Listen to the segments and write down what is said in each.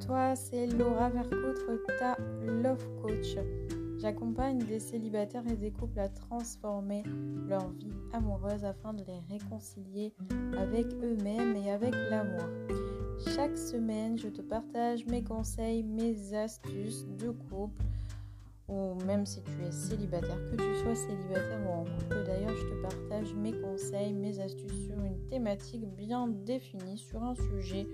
toi, c'est Laura Vercoutre, ta Love Coach. J'accompagne des célibataires et des couples à transformer leur vie amoureuse afin de les réconcilier avec eux-mêmes et avec l'amour. Chaque semaine, je te partage mes conseils, mes astuces de couple ou même si tu es célibataire, que tu sois célibataire ou en couple d'ailleurs, je te partage mes conseils, mes astuces sur une thématique bien définie, sur un sujet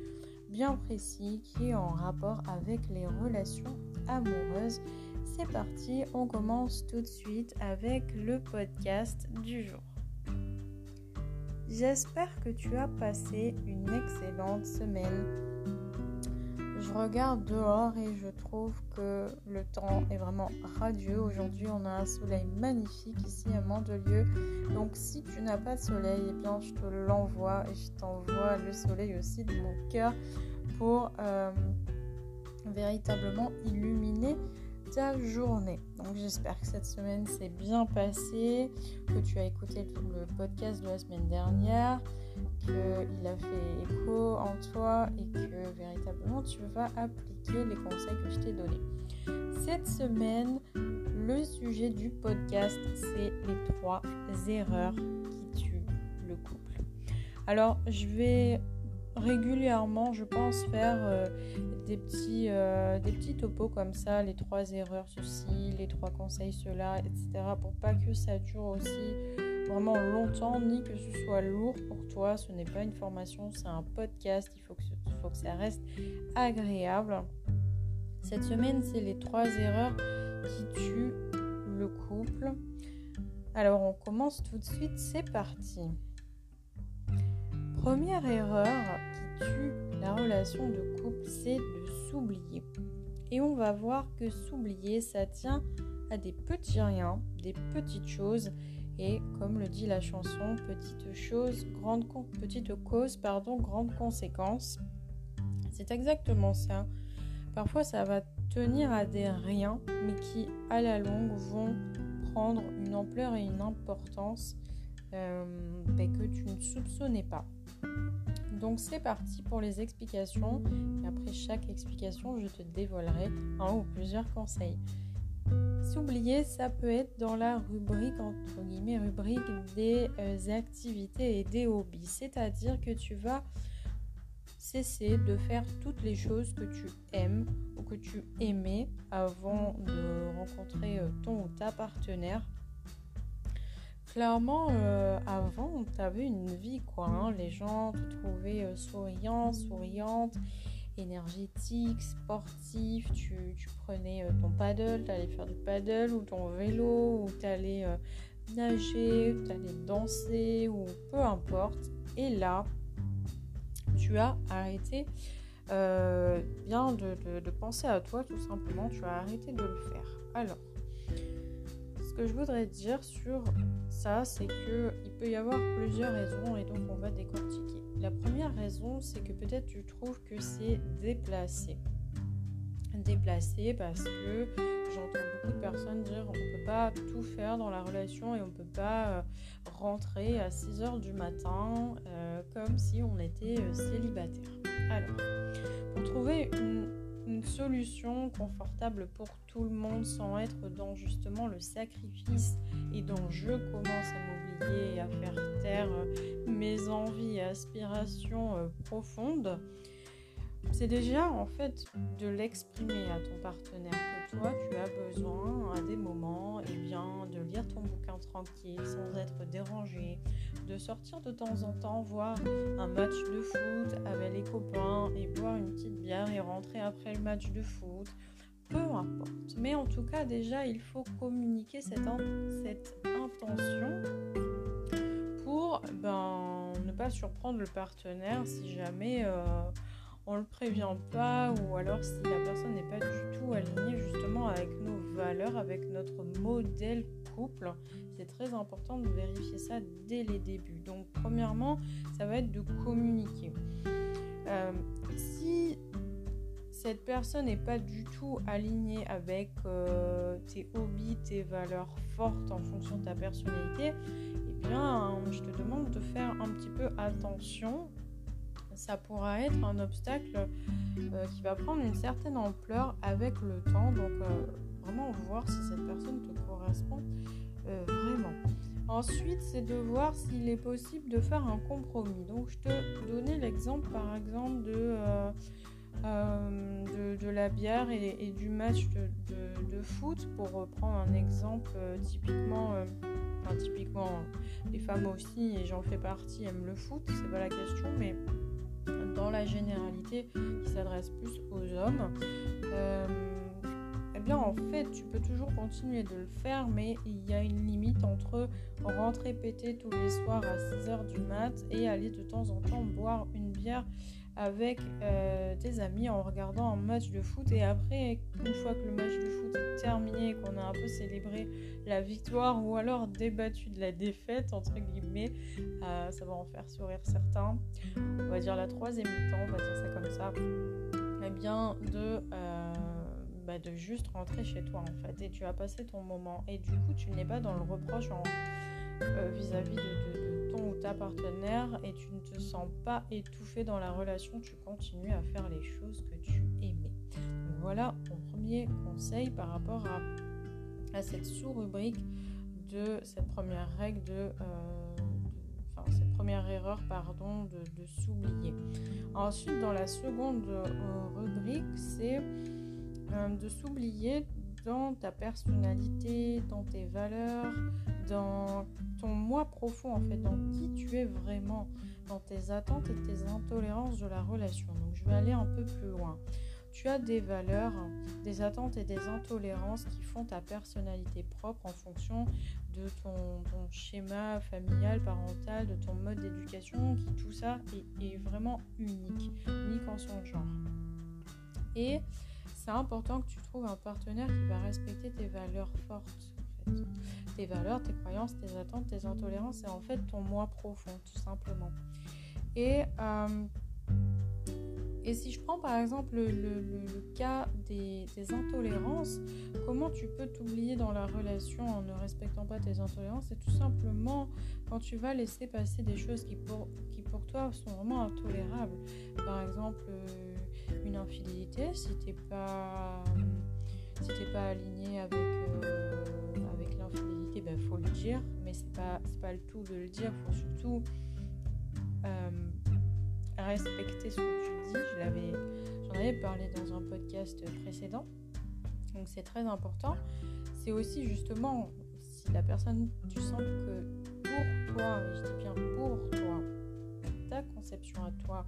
bien précis qui est en rapport avec les relations amoureuses. C'est parti, on commence tout de suite avec le podcast du jour. J'espère que tu as passé une excellente semaine. Je regarde dehors et je trouve que le temps est vraiment radieux. Aujourd'hui, on a un soleil magnifique ici à Mandelieu. Donc, si tu n'as pas de soleil, eh bien, je te l'envoie et je t'envoie le soleil aussi de mon cœur pour euh, véritablement illuminer ta journée. Donc j'espère que cette semaine s'est bien passée, que tu as écouté le podcast de la semaine dernière, qu'il a fait écho en toi et que véritablement tu vas appliquer les conseils que je t'ai donnés. Cette semaine, le sujet du podcast, c'est les trois erreurs qui tuent le couple. Alors, je vais régulièrement, je pense, faire euh, des, petits, euh, des petits topos comme ça, les trois erreurs, ceci, les trois conseils, cela, etc. Pour pas que ça dure aussi vraiment longtemps, ni que ce soit lourd pour toi. Ce n'est pas une formation, c'est un podcast. Il faut que, que ça reste agréable. Cette semaine, c'est les trois erreurs qui tuent le couple. Alors, on commence tout de suite. C'est parti. Première erreur qui tue la relation de couple, c'est de s'oublier. Et on va voir que s'oublier, ça tient à des petits riens, des petites choses. Et comme le dit la chanson, petite chose, grande cause, pardon, grande conséquence. C'est exactement ça. Parfois, ça va tenir à des riens, mais qui à la longue vont prendre une ampleur et une importance euh, ben, que tu ne soupçonnais pas. Donc c'est parti pour les explications. Après chaque explication, je te dévoilerai un ou plusieurs conseils. S'oublier, ça peut être dans la rubrique, entre guillemets, rubrique des euh, activités et des hobbies. C'est-à-dire que tu vas cesser de faire toutes les choses que tu aimes ou que tu aimais avant de rencontrer euh, ton ou ta partenaire clairement, euh, avant, tu avais une vie, quoi. Hein. Les gens te trouvaient souriant, souriante, énergétique, sportif. Tu, prenais euh, ton paddle, tu allais faire du paddle ou ton vélo, ou tu allais nager, tu allais danser, ou peu importe. Et là, tu as arrêté bien de, de penser à toi, tout simplement. Tu as arrêté de le faire. Alors, ce que je voudrais dire sur ça, c'est qu'il peut y avoir plusieurs raisons et donc on va décortiquer. La première raison, c'est que peut-être tu trouves que c'est déplacé. Déplacé parce que j'entends beaucoup de personnes dire on ne peut pas tout faire dans la relation et on ne peut pas euh, rentrer à 6 heures du matin euh, comme si on était euh, célibataire. Alors, pour trouver une une solution confortable pour tout le monde sans être dans justement le sacrifice et dans je commence à m'oublier et à faire taire euh, mes envies et aspirations euh, profondes. C'est déjà en fait de l'exprimer à ton partenaire que toi tu as besoin à des moments et eh bien de lire ton bouquin tranquille sans être dérangé, de sortir de temps en temps voir un match de foot avec les copains et boire une petite bière et rentrer après le match de foot. Peu importe. Mais en tout cas déjà il faut communiquer cette, intention pour ben, ne pas surprendre le partenaire si jamais... Euh, on le prévient pas ou alors si la personne n'est pas du tout alignée justement avec nos valeurs, avec notre modèle couple, c'est très important de vérifier ça dès les débuts. Donc premièrement, ça va être de communiquer. Euh, si cette personne n'est pas du tout alignée avec euh, tes hobbies, tes valeurs fortes en fonction de ta personnalité, eh bien, je te demande de faire un petit peu attention ça pourra être un obstacle qui va prendre une certaine ampleur avec le temps. Donc vraiment voir si cette personne te correspond vraiment. Ensuite, c'est de voir s'il est possible de faire un compromis. Donc, je te donnais l'exemple, par exemple, de, euh, euh, de, la bière et, du match de, foot, pour reprendre un exemple euh, typiquement, enfin, typiquement, les femmes aussi, et j'en fais partie, aiment le foot, c'est pas la question, mais dans la généralité, qui s'adresse plus aux hommes en fait, tu peux toujours continuer de le faire, mais il y a une limite entre rentrer péter tous les soirs à 6h du mat et aller de temps en temps boire une bière avec euh, tes amis en regardant un match de foot et après une fois que le match de foot est terminé et qu'on a un peu célébré la victoire ou alors débattu de la défaite entre guillemets euh, ça va en faire sourire certains. On va dire la troisième mi-temps on va dire ça comme ça. Eh bien de euh, bah, de juste rentrer chez toi en fait et tu as passé ton moment et du coup tu n'es pas dans le reproche euh, vis-à-vis de, ton ou ta partenaire et tu ne te sens pas étouffé dans la relation, tu continues à faire les choses que tu aimais. voilà mon premier conseil par rapport à, cette sous-rubrique de cette première règle de, euh, enfin cette première erreur pardon de, s'oublier. Ensuite dans la seconde euh, rubrique c'est euh, de s'oublier dans ta personnalité, dans tes valeurs, dans ton moi profond en fait, dans qui tu es vraiment, dans tes attentes et tes intolérances de la relation. Donc je vais aller un peu plus loin. Tu as des valeurs, des attentes et des intolérances qui font ta personnalité propre en fonction de ton, schéma familial, parental, de ton mode d'éducation, qui tout ça est, est, vraiment unique, unique en son genre. Et c'est important que tu trouves un partenaire qui va respecter tes valeurs fortes. Tes valeurs, tes croyances, tes attentes, tes intolérances et en fait ton moi profond, tout simplement. Et, euh, et si je prends par exemple le, cas des, intolérances, comment tu peux t'oublier dans la relation en ne respectant pas tes intolérances? C'est tout simplement quand tu vas laisser passer des choses qui pour, qui pour toi sont vraiment intolérables. Par exemple, euh, une infidélité, si t'es pas pas aligné avec euh, avec l'infidélité, ben faut le dire, mais c'est pas pas le tout de le dire, faut surtout euh, respecter ce que tu dis. Je l'avais j'en avais parlé dans un podcast précédent, donc c'est très important. C'est aussi justement si la personne tu sens que pour toi, je dis bien pour toi, ta conception à toi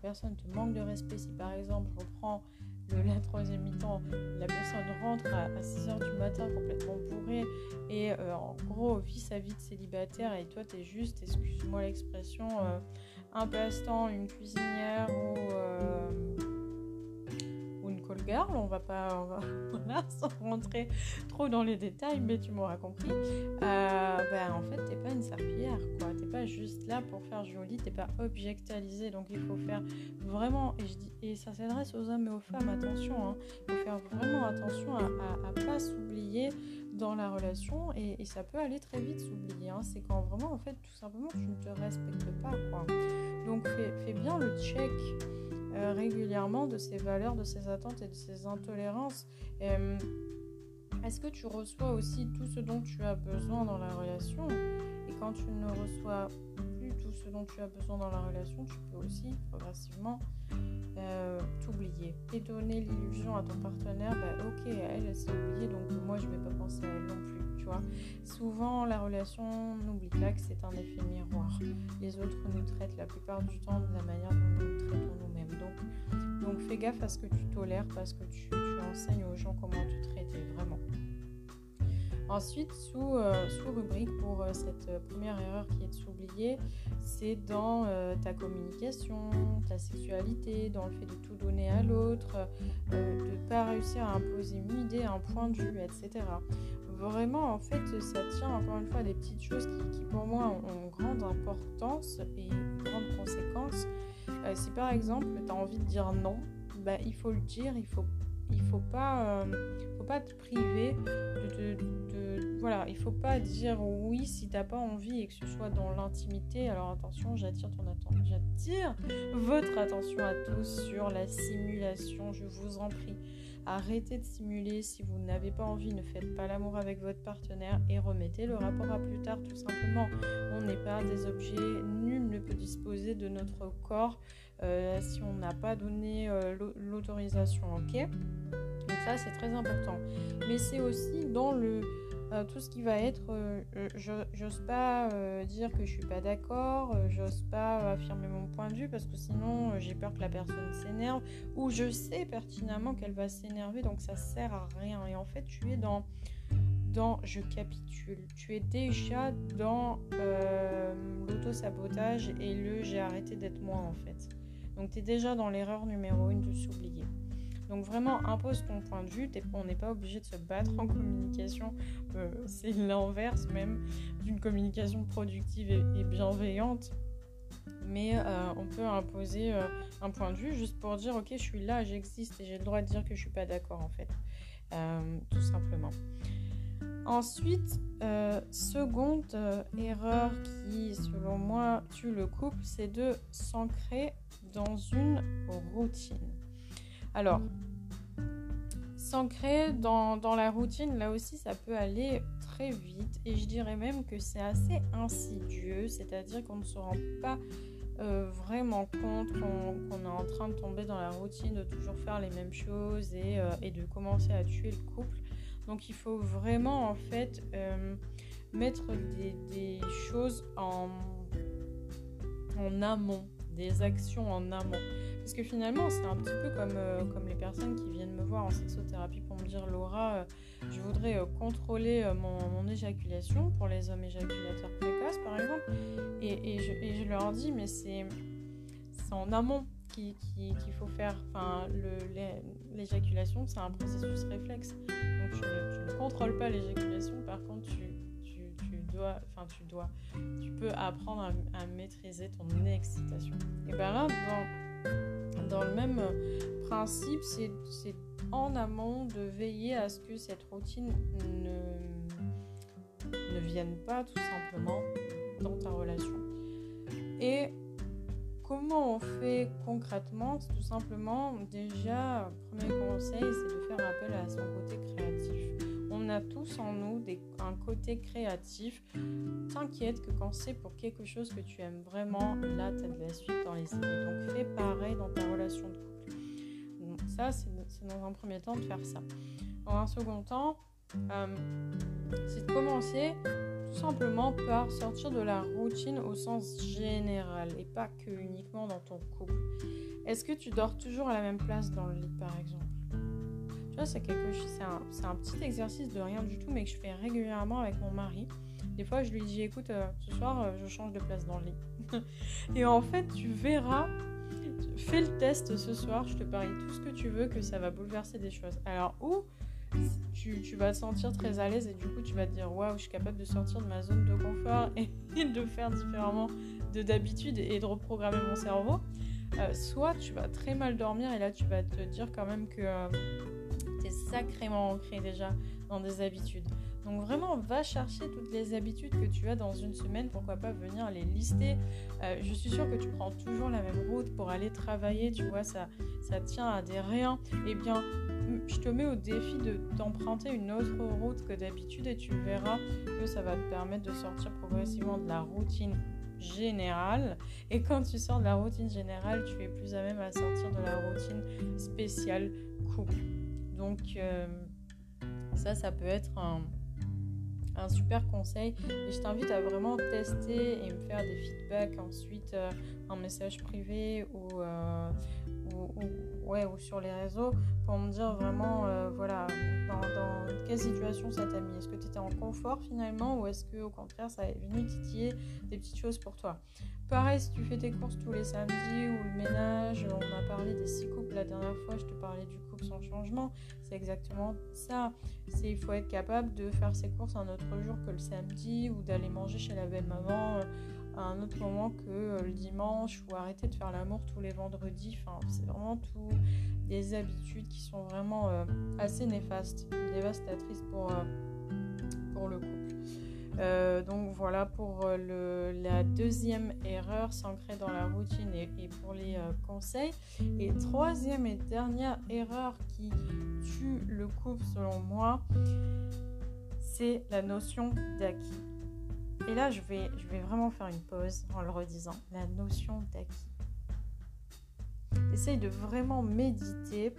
personne te manque de respect, si par exemple je reprends le, la troisième mi-temps, la personne rentre à, 6h du matin complètement bourrée et euh, en gros vit sa vie de célibataire et toi t'es juste, excuse-moi l'expression, euh, un passe-temps, une cuisinière ou... Girl, on va pas voilà, sans rentrer trop dans les détails, mais tu m'auras compris. Euh, ben, en fait, t'es pas une serpillière, quoi. T'es pas juste là pour faire joli, t'es pas objectalisé. Donc il faut faire vraiment, et, ça s'adresse aux hommes et aux femmes, attention, hein, faut faire vraiment attention à, pas s'oublier dans la relation et, ça peut aller très vite s'oublier. Hein. C'est quand vraiment, en fait, tout simplement, tu ne te respectes pas, quoi. Donc fais bien le check euh, régulièrement de ses valeurs, de ses attentes et de ses intolérances. Euh, est-ce que tu reçois aussi tout ce dont tu as besoin dans la relation? Et quand tu ne reçois plus tout ce dont tu as besoin dans la relation, tu peux aussi progressivement euh, t'oublier et donner l'illusion à ton partenaire, bah, ok, elle, elle s'est oubliée, donc moi je vais pas penser à elle non plus. Tu vois. Souvent, la relation, n'oublie pas que c'est un effet miroir. Les autres nous traitent la plupart du temps de la manière dont nous traitons nous-mêmes. Donc, donc fais gaffe à ce que tu tolères parce que tu, enseignes aux gens comment te traiter vraiment. Ensuite, sous, euh, sous rubrique pour euh, cette euh, première erreur qui est de s'oublier, c'est dans ta communication, ta sexualité, dans le fait de tout donner à l'autre, de ne pas réussir à imposer une idée, un point de vue, etc. Vraiment, en fait, ça tient encore une fois à des petites choses qui, pour moi ont, grande importance et grande conséquence. si par exemple tu as envie de dire non, bah, il faut le dire, il faut il faut pas, faut pas te priver de, de, voilà, il faut pas dire oui si t'as pas envie et que ce soit dans l'intimité. Alors attention, j'attire ton attention, j'attire votre attention à tous sur la simulation. Je vous en prie. Arrêtez de simuler. Si vous n'avez pas envie, ne faites pas l'amour avec votre partenaire et remettez le rapport à plus tard, tout simplement. On n'est pas des objets. Nul ne peut disposer de notre corps euh, si on n'a pas donné euh, l'autorisation. Ok? Donc, ça, c'est très important. Mais c'est aussi dans le euh, tout ce qui va être, euh, euh, j'ose pas dire que je suis pas d'accord, j'ose pas affirmer mon point de vue parce que sinon j'ai peur que la personne s'énerve ou je sais pertinemment qu'elle va s'énerver donc ça sert à rien. Et en fait, tu es dans, dans je capitule, tu es déjà dans l'auto-sabotage et le j'ai arrêté d'être moi en fait. Donc tu es déjà dans l'erreur numéro une de s'oublier. Donc vraiment, impose ton point de vue. on n'est pas obligé de se battre en communication. Euh, c'est l'inverse même d'une communication productive et, bienveillante. Mais euh, on peut imposer euh, un point de vue juste pour dire ok, je suis là, j'existe et j'ai le droit de dire que je suis pas d'accord en fait. tout simplement. Ensuite, seconde erreur qui, selon moi, tue le couple, c'est de s'ancrer dans une routine. Alors, s'ancrer dans, la routine, là aussi, ça peut aller très vite. Et je dirais même que c'est assez insidieux, c'est-à-dire qu'on ne se rend pas euh, vraiment compte qu'on est en train de tomber dans la routine, de toujours faire les mêmes choses et, euh, de commencer à tuer le couple. Donc il faut vraiment en fait euh, mettre des, choses en amont, des actions en amont. Parce que finalement, c'est un petit peu comme, euh, comme les personnes qui viennent me voir en sexothérapie pour me dire Laura, euh, je voudrais euh, contrôler mon, éjaculation pour les hommes éjaculateurs précoces, par exemple. Et, je, leur dis, mais c'est en amont qu'il faut faire. Enfin, l'éjaculation, c'est un processus réflexe. Donc, tu ne, contrôles pas l'éjaculation, par contre, tu, enfin, tu dois, tu peux apprendre à, à maîtriser ton excitation. Et bien là, dans dans le même principe, c'est en amont de veiller à ce que cette routine ne, ne vienne pas tout simplement dans ta relation. Et comment on fait concrètement C'est tout simplement, déjà, premier conseil, c'est de faire appel à son côté créatif on a tous en nous un côté créatif. T'inquiète que quand c'est pour quelque chose que tu aimes vraiment, là, tu as de la suite dans les idées. Donc fais pareil dans ta relation de couple. Donc, ça, c'est dans un premier temps de faire ça. Dans un second temps, euh, c'est de commencer tout simplement par sortir de la routine au sens général et pas que uniquement dans ton couple. Est-ce que tu dors toujours à la même place dans le lit par exemple? C'est un, petit exercice de rien du tout, mais que je fais régulièrement avec mon mari. Des fois, je lui dis, écoute, euh, ce soir, euh, je change de place dans le lit. et en fait, tu verras, fais le test ce soir, je te parie tout ce que tu veux, que ça va bouleverser des choses. Alors, ou tu, tu, vas te sentir très à l'aise et du coup, tu vas te dire, waouh, je suis capable de sortir de ma zone de confort et, de faire différemment de d'habitude et de reprogrammer mon cerveau. Euh, soit tu vas très mal dormir et là, tu vas te dire quand même que sacrément ancré déjà dans des habitudes. Donc vraiment, va chercher toutes les habitudes que tu as dans une semaine. Pourquoi pas venir les lister. Euh, je suis sûre que tu prends toujours la même route pour aller travailler. Tu vois, ça, ça tient à des riens. Eh bien, je te mets au défi de d'emprunter une autre route que d'habitude et tu verras que ça va te permettre de sortir progressivement de la routine générale. Et quand tu sors de la routine générale, tu es plus à même à sortir de la routine spéciale couple. Donc euh, ça, ça peut être un, super conseil. Et je t'invite à vraiment tester et me faire des feedbacks ensuite euh, en message privé euh, ou, ou sur les réseaux pour me dire vraiment, voilà, dans, dans, quelle situation ça t'a mis. Est-ce que tu étais en confort finalement ou est-ce que au contraire ça est venu titiller des petites choses pour toi? Pareil, si tu fais tes courses tous les samedis ou le ménage, on a parlé des six couples la dernière fois, je te parlais du couple sans changement, c'est exactement ça. C'est il faut être capable de faire ses courses un autre jour que le samedi ou d'aller manger chez la belle maman euh, à un autre moment que euh, le dimanche ou arrêter de faire l'amour tous les vendredis. Enfin, c'est vraiment tout des habitudes qui sont vraiment euh, assez néfastes, dévastatrices pour, euh, pour le couple. Donc voilà pour le, la deuxième erreur, s'ancrer dans la routine et pour les conseils. Et troisième et dernière erreur qui tue le couple selon moi, c'est la notion d'acquis. Et là, je vais, vraiment faire une pause en le redisant. La notion d'acquis. Essaye de vraiment méditer.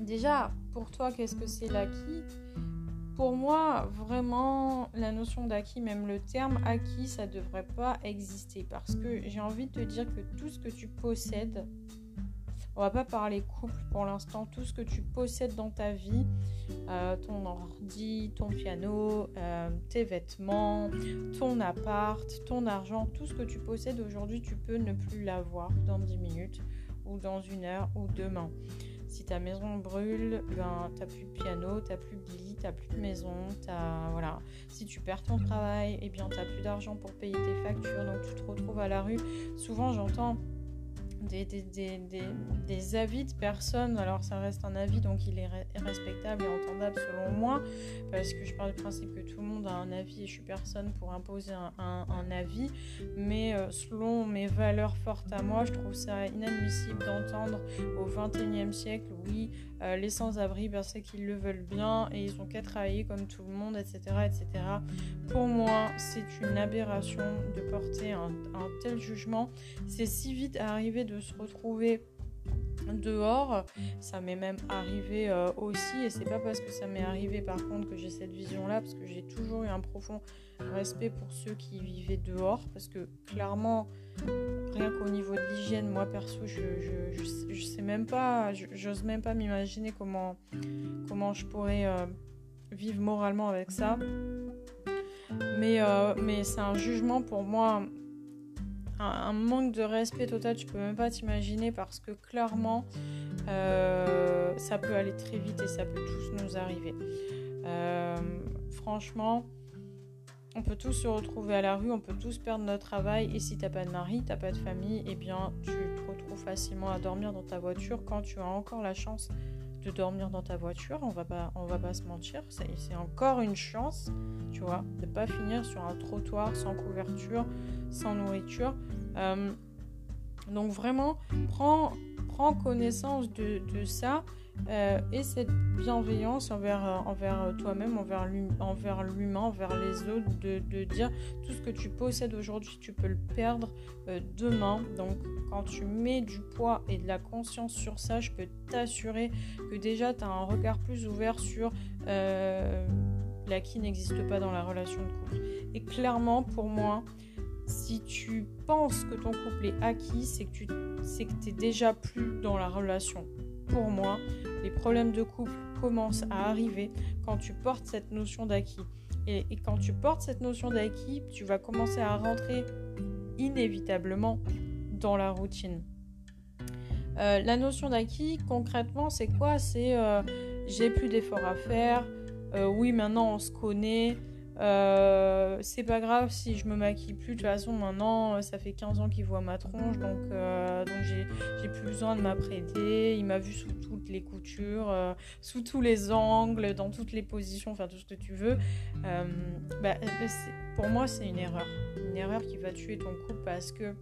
Déjà, pour toi, qu'est-ce que c'est l'acquis? Pour moi, vraiment, la notion d'acquis, même le terme acquis, ça ne devrait pas exister. Parce que j'ai envie de te dire que tout ce que tu possèdes, on va pas parler couple pour l'instant. Tout ce que tu possèdes dans ta vie, euh, ton ordi, ton piano, euh, tes vêtements, ton appart, ton argent, tout ce que tu possèdes aujourd'hui, tu peux ne plus l'avoir dans 10 minutes ou dans une heure ou demain. Si ta maison brûle, ben t'as plus de piano, t'as plus de lit, t'as plus de maison, t'as voilà. Si tu perds ton travail, et eh bien t'as plus d'argent pour payer tes factures, donc tu te retrouves à la rue. Souvent j'entends des, avis de personnes. Alors ça reste un avis, donc il est respectable et entendable selon moi, parce que je parle du principe que tout le monde a un avis et je suis personne pour imposer un, un, avis. Mais euh, selon mes valeurs fortes à moi, je trouve ça inadmissible d'entendre au 21e siècle, oui, euh, les sans-abri, ben, c'est qu'ils le veulent bien et ils ont qu'à travailler comme tout le monde, etc. etc. Pour moi, c'est une aberration de porter un, un tel jugement. C'est si vite arrivé de se retrouver dehors. Ça m'est même arrivé euh, aussi, et c'est pas parce que ça m'est arrivé par contre que j'ai cette vision-là, parce que j'ai toujours eu un profond respect pour ceux qui vivaient dehors, parce que clairement, rien qu'au niveau de l'hygiène, moi perso, je, je, sais même pas, j'ose même pas m'imaginer comment, comment je pourrais euh, vivre moralement avec ça. Mais, euh, mais c'est un jugement pour moi un, manque de respect total, tu peux même pas t'imaginer parce que clairement, euh, ça peut aller très vite et ça peut tous nous arriver. Euh, franchement, on peut tous se retrouver à la rue, on peut tous perdre notre travail et si t'as pas de mari, t'as pas de famille, eh bien tu te retrouves facilement à dormir dans ta voiture quand tu as encore la chance de dormir dans ta voiture, on va pas, on va pas se mentir, c'est encore une chance, tu vois, de pas finir sur un trottoir sans couverture, sans nourriture. Euh, donc vraiment, prends, prends connaissance de, de ça euh, et cette bienveillance envers, euh, envers toi-même, envers l'humain, envers les autres, de, dire tout ce que tu possèdes aujourd'hui, tu peux le perdre demain. Donc quand tu mets du poids et de la conscience sur ça, je peux t'assurer que déjà tu as un regard plus ouvert sur l'acquis n'existe pas dans la relation de couple. Et clairement, pour moi, si tu penses que ton couple est acquis, c'est que tu c'est es déjà plus dans la relation. Pour moi, les problèmes de couple commencent à arriver quand tu portes cette notion d'acquis. Et, quand tu portes cette notion d'acquis, tu vas commencer à rentrer inévitablement dans la routine. Euh, la notion d'acquis, concrètement, c'est quoi? C'est euh, j'ai plus d'efforts à faire. Euh, oui, maintenant on se connaît. Euh, c'est pas grave si je me maquille plus. De toute façon, maintenant, euh, ça fait 15 ans qu'il voit ma tronche, donc, euh, donc j'ai plus besoin de m'apprêter. Il m'a vu sous toutes les coutures, sous tous les angles, dans toutes les positions, enfin tout ce que tu veux. Bah, pour moi, c'est une erreur. Une erreur qui va tuer ton couple parce que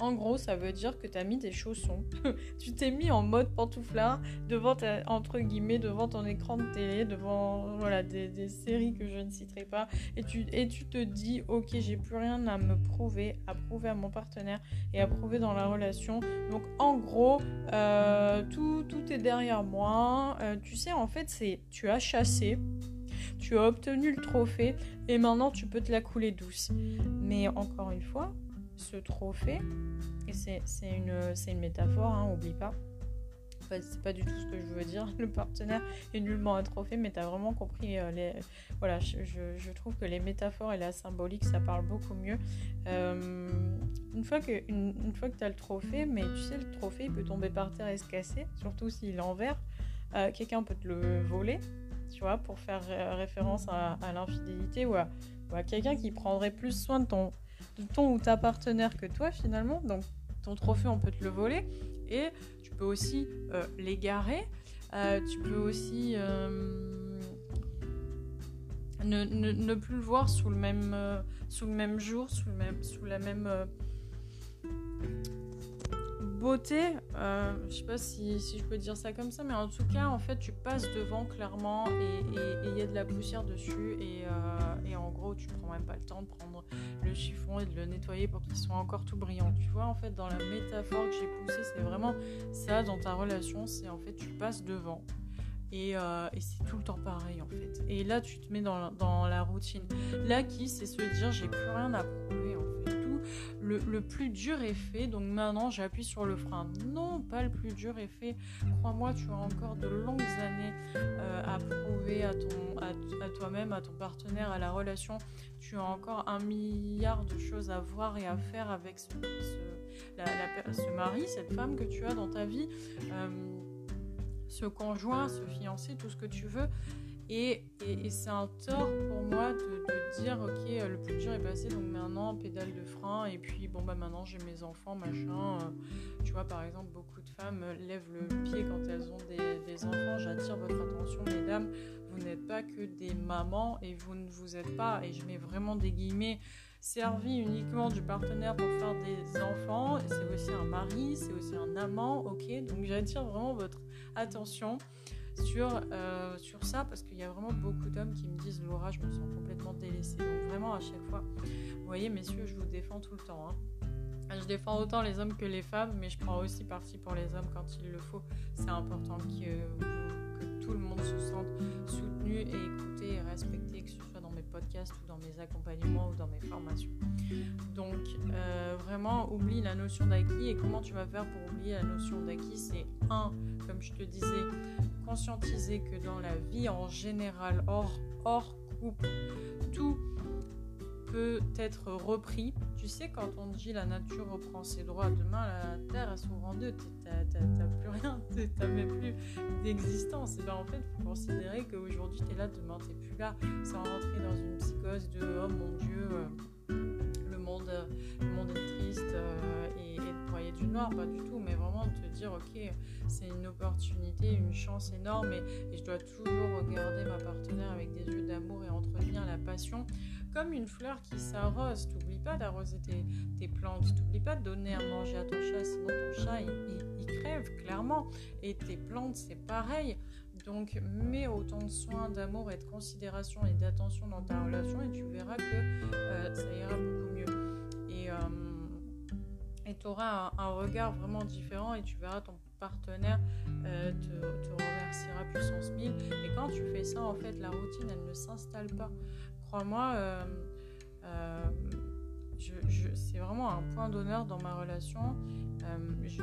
en gros, ça veut dire que tu as mis des chaussons. tu t'es mis en mode pantouflard devant entre guillemets devant ton écran de télé, devant voilà des, séries que je ne citerai pas, et tu et tu te dis ok j'ai plus rien à me prouver, à prouver à mon partenaire et à prouver dans la relation. Donc en gros euh, tout, tout est derrière moi. Euh, tu sais en fait c'est tu as chassé tu as obtenu le trophée et maintenant tu peux te la couler douce. Mais encore une fois, ce trophée, et c'est une, métaphore, hein, oublie pas. c'est pas du tout ce que je veux dire. Le partenaire est nullement un trophée, mais tu as vraiment compris. Euh. Voilà, je, trouve que les métaphores et la symbolique, ça parle beaucoup mieux. Euh, une fois que, une, tu as le trophée, mais tu sais, le trophée, il peut tomber par terre et se casser, surtout s'il est en verre. Euh, quelqu'un peut te le voler, tu vois, pour faire référence à, l'infidélité ou à quelqu'un qui prendrait plus soin de ton, ton ou ta partenaire que toi finalement. Donc ton trophée, on peut te le voler. Et tu peux aussi l'égarer. tu peux aussi ne, ne, plus le voir sous le même, sous le même jour, sous, le même, sous la même beauté, euh, je sais pas si, je peux dire ça comme ça, mais en tout cas, en fait, tu passes devant clairement et il y a de la poussière dessus et, euh, et, en gros, tu prends même pas le temps de prendre le chiffon et de le nettoyer pour qu'il soit encore tout brillant. Tu vois, en fait, dans la métaphore que j'ai poussée, c'est vraiment ça dans ta relation, c'est en fait, tu passes devant. Et, euh, c'est tout le temps pareil en fait. Et là, tu te mets dans, dans la routine. Là, qui c'est se dire j'ai plus rien à prouver en fait le, plus dur est fait, donc maintenant j'appuie sur le frein. Non, pas le plus dur est fait. Crois-moi, tu as encore de longues années euh, à prouver à, toi-même, à ton partenaire, à la relation. Tu as encore un milliard de choses à voir et à faire avec ce, ce, mari, cette femme que tu as dans ta vie, euh, ce conjoint, ce fiancé, tout ce que tu veux. Et, c'est un tort pour moi de, dire ok le plus dur est passé donc maintenant pédale de frein et puis bon bah maintenant j'ai mes enfants machin euh, tu vois par exemple beaucoup de femmes lèvent le pied quand elles ont des, enfants j'attire votre attention mesdames vous n'êtes pas que des mamans et vous ne vous êtes pas et je mets vraiment des guillemets servi uniquement du partenaire pour faire des enfants c'est aussi un mari c'est aussi un amant ok donc j'attire vraiment votre attention sur, euh, sur ça parce qu'il y a vraiment beaucoup d'hommes qui me disent Laura, je me sens complètement délaissée. Donc vraiment à chaque fois, vous voyez messieurs, je vous défends tout le temps. Hein. Je défends autant les hommes que les femmes, mais je prends aussi parti pour les hommes quand il le faut. C'est important que, tout le monde se sente soutenu et écouté et respecté, que ou dans mes accompagnements ou dans mes formations. Donc euh, vraiment, oublie la notion d'acquis et comment tu vas faire pour oublier la notion d'acquis C'est un, comme je te disais, conscientiser que dans la vie en général, hors, hors couple, tout peut être repris. Tu sais, quand on dit la nature reprend ses droits, demain la terre elle s'ouvre en deux, t'as plus rien, même plus d'existence. Et ben en fait, il faut considérer qu'aujourd'hui t'es là, demain t'es plus là, sans rentrer dans une psychose de oh mon dieu, euh, le monde, le monde est triste euh, et, et de broyer du noir, pas du tout, mais vraiment de te dire ok, c'est une opportunité, une chance énorme. Et, je dois toujours regarder ma partenaire avec des yeux d'amour et entretenir la passion comme une fleur qui s'arrose. T'oublies pas d'arroser tes, tes, plantes, t'oublies pas de donner à manger à ton chat, sinon ton chat il, crève clairement. Et tes plantes c'est pareil. Donc mets autant de soins, d'amour et de considération et d'attention dans ta relation et tu verras que euh, ça ira beaucoup mieux. Et euh, tu auras un, regard vraiment différent et tu verras ton partenaire euh, te, remerciera puissance 1000. Et quand tu fais ça, en fait, la routine, elle ne s'installe pas. Crois-moi, euh, euh, c'est vraiment un point d'honneur dans ma relation. je,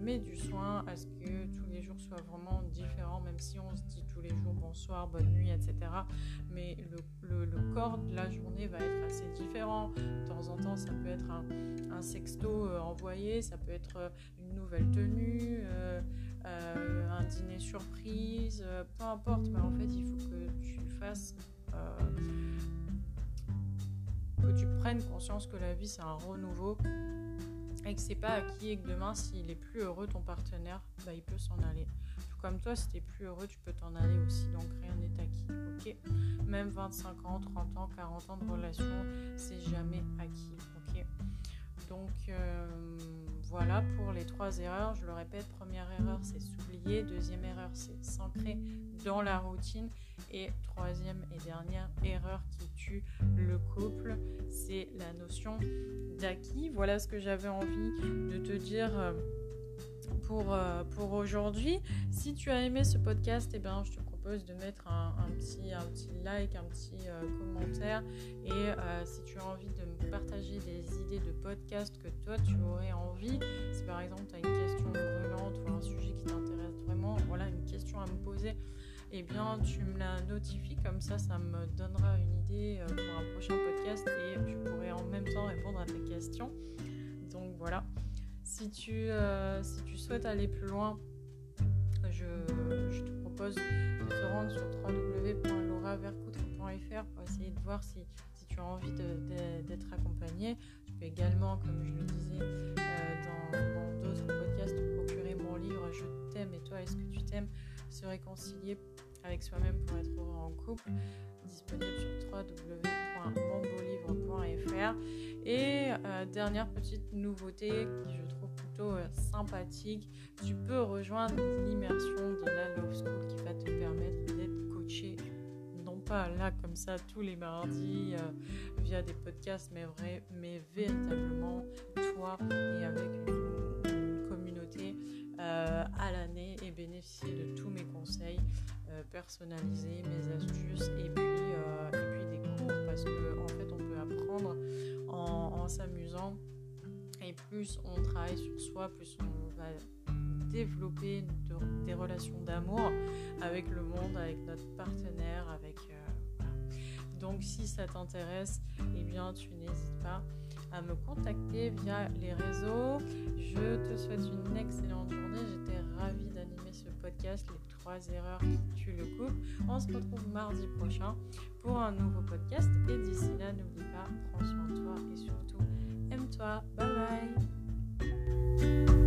mets du soin à ce que tous les jours soient vraiment différents, même si on se dit tous les jours bonsoir, bonne nuit, etc. Mais le, le, corps de la journée va être assez différent. De temps en temps, ça peut être un, sexto envoyé, ça peut être une nouvelle tenue, euh, euh, un dîner surprise, euh, peu importe, mais en fait il faut que tu fasses, que tu prennes conscience que la vie c'est un renouveau et que c'est pas acquis et que demain s'il est plus heureux ton partenaire, bah, il peut s'en aller. Tout comme toi, si tu es plus heureux, tu peux t'en aller aussi, donc rien n'est acquis, ok? Même 25 ans, 30 ans, 40 ans de relation, c'est jamais acquis, ok? Donc voilà pour les trois erreurs. Je le répète, première erreur, c'est s'oublier. Deuxième erreur, c'est s'ancrer dans la routine. Et troisième et dernière erreur qui tue le couple, c'est la notion d'acquis. Voilà ce que j'avais envie de te dire euh, pour, euh, pour aujourd'hui. Si tu as aimé ce podcast, eh bien, je te de mettre un, petit, un petit like, un petit euh, commentaire. Et euh, si tu as envie de me partager des idées de podcast que toi tu aurais envie, si par exemple tu as une question brûlante ou un sujet qui t'intéresse vraiment, voilà une question à me poser, et eh bien tu me la notifies comme ça, ça me donnera une idée euh, pour un prochain podcast et je pourrai en même temps répondre à tes questions. Donc voilà. Si tu, si tu souhaites aller plus loin, je, de te rendre sur www.lauravercoutre.fr pour essayer de voir si, si tu as envie d'être accompagné. Tu peux également, comme je le disais euh, dans d'autres podcasts, je t'aime et toi est-ce que tu t'aimes, se réconcilier avec soi-même pour être heureux en couple, disponible sur www.mambolivre.fr. Et euh, dernière petite nouveauté qui je trouve plutôt euh, sympathique, tu peux rejoindre l'immersion de la Love School qui va te permettre d'être coaché non pas là comme ça tous les mardis euh, via des podcasts, mais vrai, mais véritablement toi et avec une, communauté à l'année et bénéficier de tous mes conseils personnalisés, mes astuces et parce qu'en en fait on peut apprendre en, s'amusant. Et plus on travaille sur soi, plus on va développer des relations d'amour avec le monde, avec notre partenaire, euh, donc si ça t'intéresse, eh bien tu n'hésites pas à me contacter via les réseaux. Je te souhaite une excellente journée. J'étais ravie d'animer ce podcast, les trois erreurs qui tuent le couple. On se retrouve mardi prochain pour un nouveau podcast. Et d'ici là, n'oublie pas, prends soin de toi et surtout, aime-toi. Bye bye